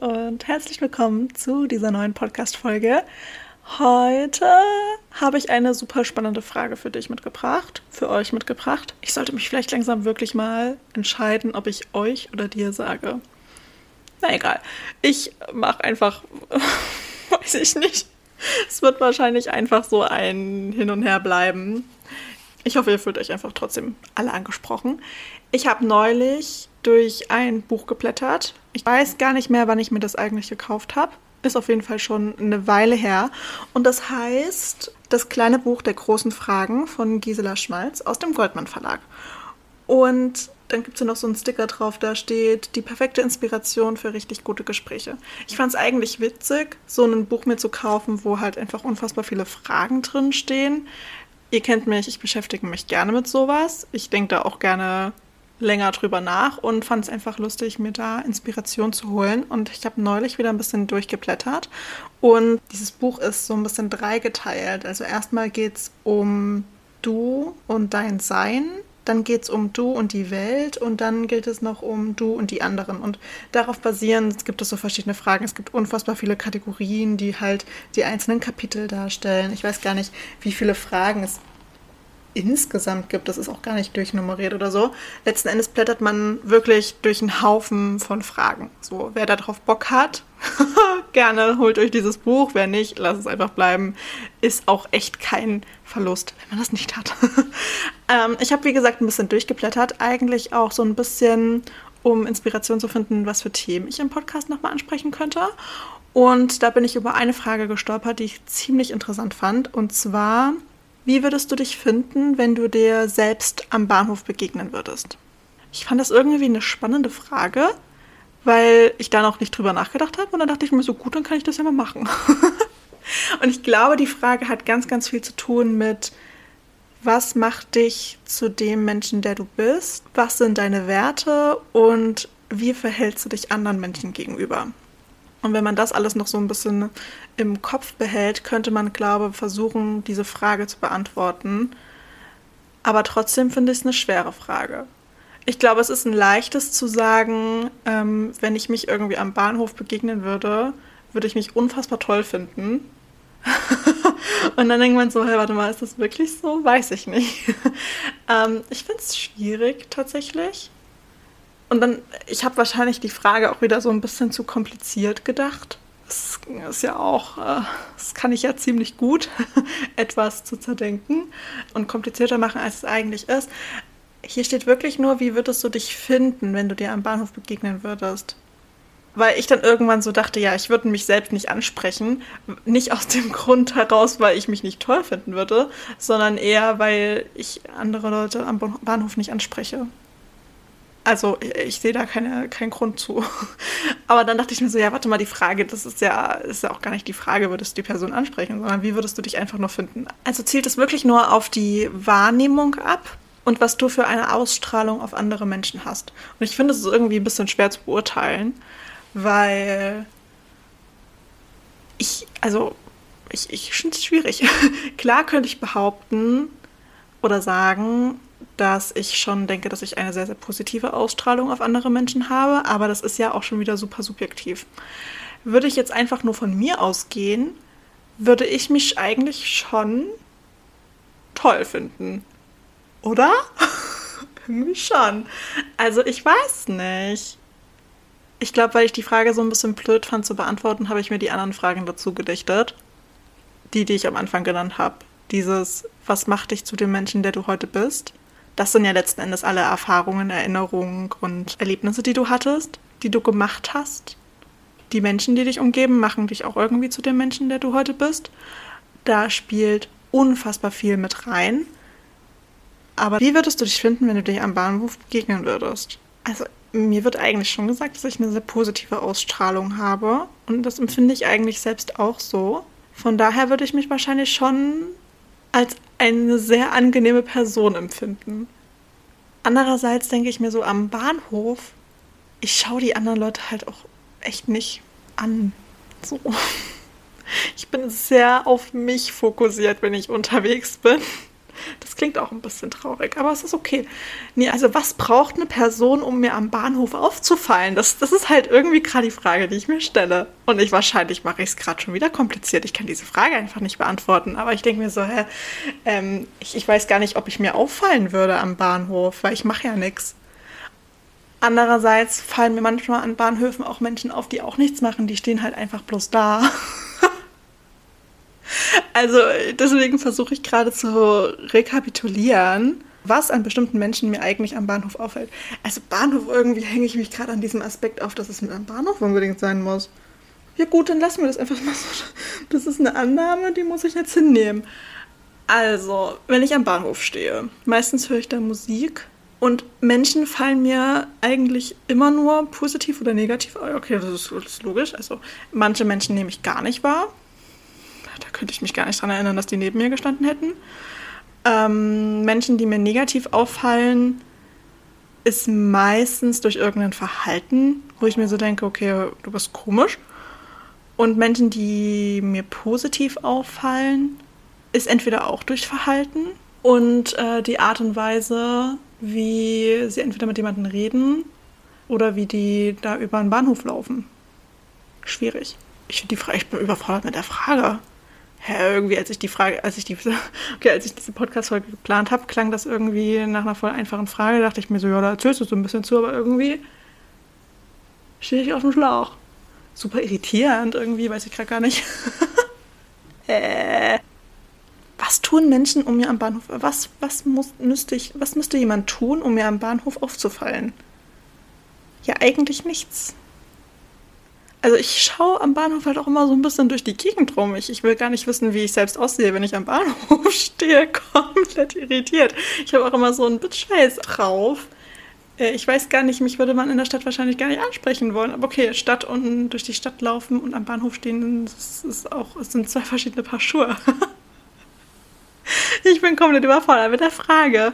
Und herzlich willkommen zu dieser neuen Podcast-Folge. Heute habe ich eine super spannende Frage für dich mitgebracht, für euch mitgebracht. Ich sollte mich vielleicht langsam wirklich mal entscheiden, ob ich euch oder dir sage. Na egal. Ich mache einfach, weiß ich nicht. Es wird wahrscheinlich einfach so ein Hin und Her bleiben. Ich hoffe, ihr fühlt euch einfach trotzdem alle angesprochen. Ich habe neulich durch ein Buch geblättert. Ich weiß gar nicht mehr, wann ich mir das eigentlich gekauft habe. Ist auf jeden Fall schon eine Weile her. Und das heißt Das kleine Buch der großen Fragen von Gisela Schmalz aus dem Goldmann Verlag. Und dann gibt es ja noch so einen Sticker drauf, da steht die perfekte Inspiration für richtig gute Gespräche. Ich fand es eigentlich witzig, so ein Buch mir zu kaufen, wo halt einfach unfassbar viele Fragen drin stehen. Ihr kennt mich, ich beschäftige mich gerne mit sowas. Ich denke da auch gerne länger drüber nach und fand es einfach lustig, mir da Inspiration zu holen. Und ich habe neulich wieder ein bisschen durchgeblättert. Und dieses Buch ist so ein bisschen dreigeteilt. Also erstmal geht es um du und dein Sein. Dann geht es um du und die Welt und dann geht es noch um du und die anderen. Und darauf basierend gibt es so verschiedene Fragen. Es gibt unfassbar viele Kategorien, die halt die einzelnen Kapitel darstellen. Ich weiß gar nicht, wie viele Fragen es insgesamt gibt. Das ist auch gar nicht durchnummeriert oder so. Letzten Endes blättert man wirklich durch einen Haufen von Fragen. So, wer darauf Bock hat, gerne holt euch dieses Buch. Wer nicht, lasst es einfach bleiben. Ist auch echt kein Verlust, wenn man das nicht hat. ähm, ich habe, wie gesagt, ein bisschen durchgeblättert. Eigentlich auch so ein bisschen, um Inspiration zu finden, was für Themen ich im Podcast nochmal ansprechen könnte. Und da bin ich über eine Frage gestolpert, die ich ziemlich interessant fand. Und zwar, wie würdest du dich finden, wenn du dir selbst am Bahnhof begegnen würdest? Ich fand das irgendwie eine spannende Frage, weil ich da noch nicht drüber nachgedacht habe und dann dachte ich mir so, gut, dann kann ich das ja mal machen. und ich glaube, die Frage hat ganz, ganz viel zu tun mit, was macht dich zu dem Menschen, der du bist? Was sind deine Werte und wie verhältst du dich anderen Menschen gegenüber? Und wenn man das alles noch so ein bisschen im Kopf behält, könnte man, glaube ich, versuchen, diese Frage zu beantworten. Aber trotzdem finde ich es eine schwere Frage. Ich glaube, es ist ein leichtes zu sagen, ähm, wenn ich mich irgendwie am Bahnhof begegnen würde, würde ich mich unfassbar toll finden. und dann denkt man so, hey, warte mal, ist das wirklich so? Weiß ich nicht. ähm, ich finde es schwierig tatsächlich. Und dann, ich habe wahrscheinlich die Frage auch wieder so ein bisschen zu kompliziert gedacht. Das ist ja auch, äh, das kann ich ja ziemlich gut, etwas zu zerdenken und komplizierter machen, als es eigentlich ist. Hier steht wirklich nur, wie würdest du dich finden, wenn du dir am Bahnhof begegnen würdest? Weil ich dann irgendwann so dachte, ja, ich würde mich selbst nicht ansprechen. Nicht aus dem Grund heraus, weil ich mich nicht toll finden würde, sondern eher, weil ich andere Leute am Bahnhof nicht anspreche. Also ich sehe da keine, keinen Grund zu. Aber dann dachte ich mir so, ja, warte mal, die Frage, das ist ja, ist ja auch gar nicht die Frage, würdest du die Person ansprechen, sondern wie würdest du dich einfach nur finden? Also zielt es wirklich nur auf die Wahrnehmung ab und was du für eine Ausstrahlung auf andere Menschen hast. Und ich finde, es ist irgendwie ein bisschen schwer zu beurteilen, weil ich, also ich, ich finde es schwierig. Klar könnte ich behaupten oder sagen, dass ich schon denke, dass ich eine sehr, sehr positive Ausstrahlung auf andere Menschen habe, aber das ist ja auch schon wieder super subjektiv. Würde ich jetzt einfach nur von mir ausgehen, würde ich mich eigentlich schon toll finden. Oder? Irgendwie schon. Also ich weiß nicht. Ich glaube, weil ich die Frage so ein bisschen blöd fand zu beantworten, habe ich mir die anderen Fragen dazu gedichtet. Die, die ich am Anfang genannt habe. Dieses, was macht dich zu dem Menschen, der du heute bist? Das sind ja letzten Endes alle Erfahrungen, Erinnerungen und Erlebnisse, die du hattest, die du gemacht hast. Die Menschen, die dich umgeben, machen dich auch irgendwie zu dem Menschen, der du heute bist. Da spielt unfassbar viel mit rein. Aber wie würdest du dich finden, wenn du dich am Bahnhof begegnen würdest? Also mir wird eigentlich schon gesagt, dass ich eine sehr positive Ausstrahlung habe. Und das empfinde ich eigentlich selbst auch so. Von daher würde ich mich wahrscheinlich schon als eine sehr angenehme Person empfinden. Andererseits denke ich mir so am Bahnhof, ich schaue die anderen Leute halt auch echt nicht an. So. Ich bin sehr auf mich fokussiert, wenn ich unterwegs bin. Klingt auch ein bisschen traurig, aber es ist okay. Nee, also was braucht eine Person, um mir am Bahnhof aufzufallen? Das, das ist halt irgendwie gerade die Frage, die ich mir stelle. Und ich wahrscheinlich mache ich es gerade schon wieder kompliziert. Ich kann diese Frage einfach nicht beantworten. Aber ich denke mir so, hä, ähm, ich, ich weiß gar nicht, ob ich mir auffallen würde am Bahnhof, weil ich mache ja nichts. Andererseits fallen mir manchmal an Bahnhöfen auch Menschen auf, die auch nichts machen. Die stehen halt einfach bloß da. Also deswegen versuche ich gerade zu rekapitulieren, was an bestimmten Menschen mir eigentlich am Bahnhof auffällt. Also Bahnhof, irgendwie hänge ich mich gerade an diesem Aspekt auf, dass es mit einem Bahnhof unbedingt sein muss. Ja gut, dann lassen wir das einfach mal so. Das ist eine Annahme, die muss ich jetzt hinnehmen. Also, wenn ich am Bahnhof stehe, meistens höre ich da Musik und Menschen fallen mir eigentlich immer nur positiv oder negativ. Okay, das ist, das ist logisch. Also manche Menschen nehme ich gar nicht wahr könnte ich mich gar nicht dran erinnern, dass die neben mir gestanden hätten. Ähm, Menschen, die mir negativ auffallen, ist meistens durch irgendein Verhalten, wo ich mir so denke, okay, du bist komisch. Und Menschen, die mir positiv auffallen, ist entweder auch durch Verhalten und äh, die Art und Weise, wie sie entweder mit jemandem reden oder wie die da über einen Bahnhof laufen. Schwierig. Ich die ich bin überfordert mit der Frage hä, irgendwie, als ich die Frage, als ich die, okay, als ich diese Podcast-Folge geplant habe, klang das irgendwie nach einer voll einfachen Frage. Da dachte ich mir so, ja, da erzählst du so ein bisschen zu, aber irgendwie stehe ich auf dem Schlauch. Super irritierend irgendwie, weiß ich gerade gar nicht. äh, was tun Menschen, um mir am Bahnhof, was, was muss, müsste ich, was müsste jemand tun, um mir am Bahnhof aufzufallen? Ja, eigentlich nichts. Also ich schaue am Bahnhof halt auch immer so ein bisschen durch die Gegend rum. Ich, ich will gar nicht wissen, wie ich selbst aussehe, wenn ich am Bahnhof stehe. Komplett irritiert. Ich habe auch immer so ein Bitchface drauf. Äh, ich weiß gar nicht, mich würde man in der Stadt wahrscheinlich gar nicht ansprechen wollen. Aber okay, Stadt und durch die Stadt laufen und am Bahnhof stehen, das ist auch, es sind zwei verschiedene Paar Schuhe. ich bin komplett überfordert mit der Frage.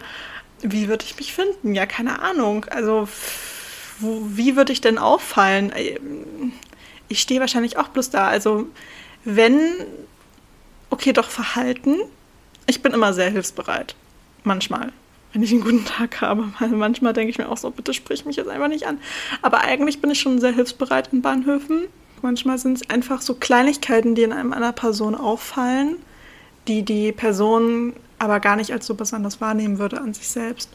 Wie würde ich mich finden? Ja, keine Ahnung. Also, wo, wie würde ich denn auffallen? Ich stehe wahrscheinlich auch bloß da. Also wenn, okay, doch Verhalten. Ich bin immer sehr hilfsbereit. Manchmal. Wenn ich einen guten Tag habe. Weil manchmal denke ich mir auch so, bitte sprich mich jetzt einfach nicht an. Aber eigentlich bin ich schon sehr hilfsbereit in Bahnhöfen. Manchmal sind es einfach so Kleinigkeiten, die in einem einer Person auffallen, die die Person aber gar nicht als so besonders wahrnehmen würde an sich selbst.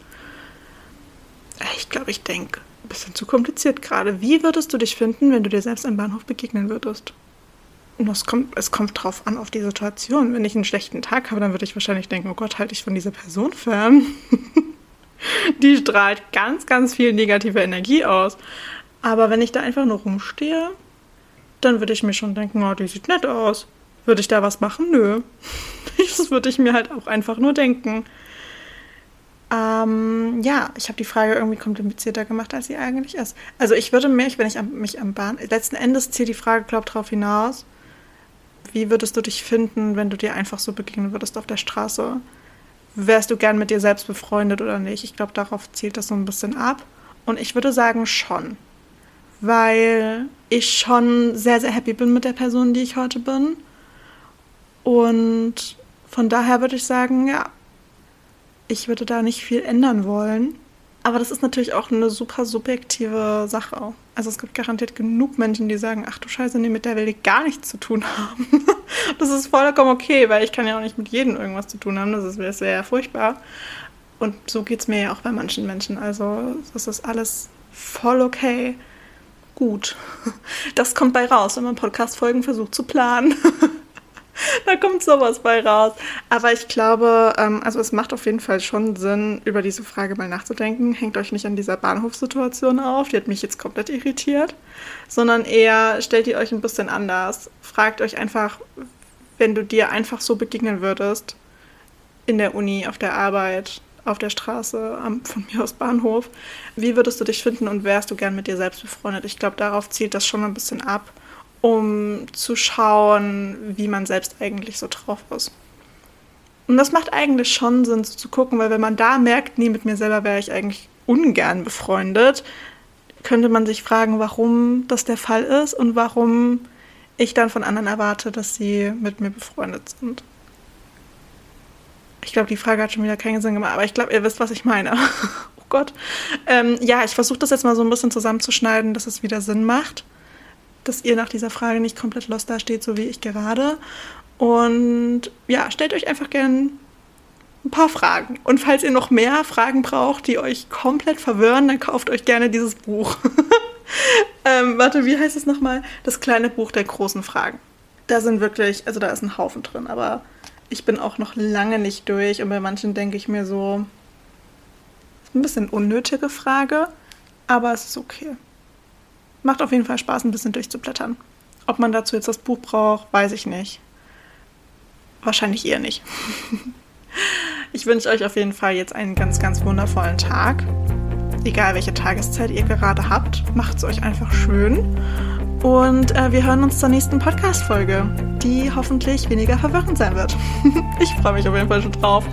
Ich glaube, ich denke ein bisschen zu kompliziert gerade. Wie würdest du dich finden, wenn du dir selbst am Bahnhof begegnen würdest? Und es kommt, es kommt drauf an, auf die Situation. Wenn ich einen schlechten Tag habe, dann würde ich wahrscheinlich denken, oh Gott, halte ich von dieser Person fern. die strahlt ganz, ganz viel negative Energie aus. Aber wenn ich da einfach nur rumstehe, dann würde ich mir schon denken, oh, die sieht nett aus. Würde ich da was machen? Nö. Das würde ich mir halt auch einfach nur denken. Ähm, ja, ich habe die Frage irgendwie komplizierter gemacht, als sie eigentlich ist. Also ich würde mich, wenn ich am, mich am Bahn... Letzten Endes zielt die Frage, glaube ich, darauf hinaus, wie würdest du dich finden, wenn du dir einfach so begegnen würdest auf der Straße? Wärst du gern mit dir selbst befreundet oder nicht? Ich glaube, darauf zielt das so ein bisschen ab. Und ich würde sagen, schon. Weil ich schon sehr, sehr happy bin mit der Person, die ich heute bin. Und von daher würde ich sagen, ja, ich würde da nicht viel ändern wollen. Aber das ist natürlich auch eine super subjektive Sache. Also es gibt garantiert genug Menschen, die sagen, ach du Scheiße, nee, mit der will ich gar nichts zu tun haben. das ist vollkommen okay, weil ich kann ja auch nicht mit jedem irgendwas zu tun haben. Das ist sehr furchtbar. Und so geht es mir ja auch bei manchen Menschen. Also das ist alles voll okay. Gut. Das kommt bei raus, wenn man Podcast-Folgen versucht zu planen. da kommt sowas bei raus. Aber ich glaube, ähm, also es macht auf jeden Fall schon Sinn, über diese Frage mal nachzudenken. Hängt euch nicht an dieser Bahnhofssituation auf, die hat mich jetzt komplett irritiert, sondern eher stellt ihr euch ein bisschen anders. Fragt euch einfach, wenn du dir einfach so begegnen würdest, in der Uni, auf der Arbeit, auf der Straße, am, von mir aus Bahnhof, wie würdest du dich finden und wärst du gern mit dir selbst befreundet? Ich glaube, darauf zielt das schon ein bisschen ab um zu schauen, wie man selbst eigentlich so drauf ist. Und das macht eigentlich schon Sinn, so zu gucken, weil wenn man da merkt, nee, mit mir selber wäre ich eigentlich ungern befreundet, könnte man sich fragen, warum das der Fall ist und warum ich dann von anderen erwarte, dass sie mit mir befreundet sind. Ich glaube, die Frage hat schon wieder keinen Sinn gemacht, aber ich glaube, ihr wisst, was ich meine. oh Gott. Ähm, ja, ich versuche das jetzt mal so ein bisschen zusammenzuschneiden, dass es wieder Sinn macht dass ihr nach dieser Frage nicht komplett lost dasteht, so wie ich gerade. Und ja, stellt euch einfach gern ein paar Fragen. Und falls ihr noch mehr Fragen braucht, die euch komplett verwirren, dann kauft euch gerne dieses Buch. ähm, warte, wie heißt es nochmal? Das kleine Buch der großen Fragen. Da sind wirklich, also da ist ein Haufen drin, aber ich bin auch noch lange nicht durch und bei manchen denke ich mir so, ist ein bisschen unnötige Frage, aber es ist okay. Macht auf jeden Fall Spaß, ein bisschen durchzublättern. Ob man dazu jetzt das Buch braucht, weiß ich nicht. Wahrscheinlich eher nicht. ich wünsche euch auf jeden Fall jetzt einen ganz, ganz wundervollen Tag. Egal welche Tageszeit ihr gerade habt, macht es euch einfach schön. Und äh, wir hören uns zur nächsten Podcast-Folge, die hoffentlich weniger verwirrend sein wird. ich freue mich auf jeden Fall schon drauf.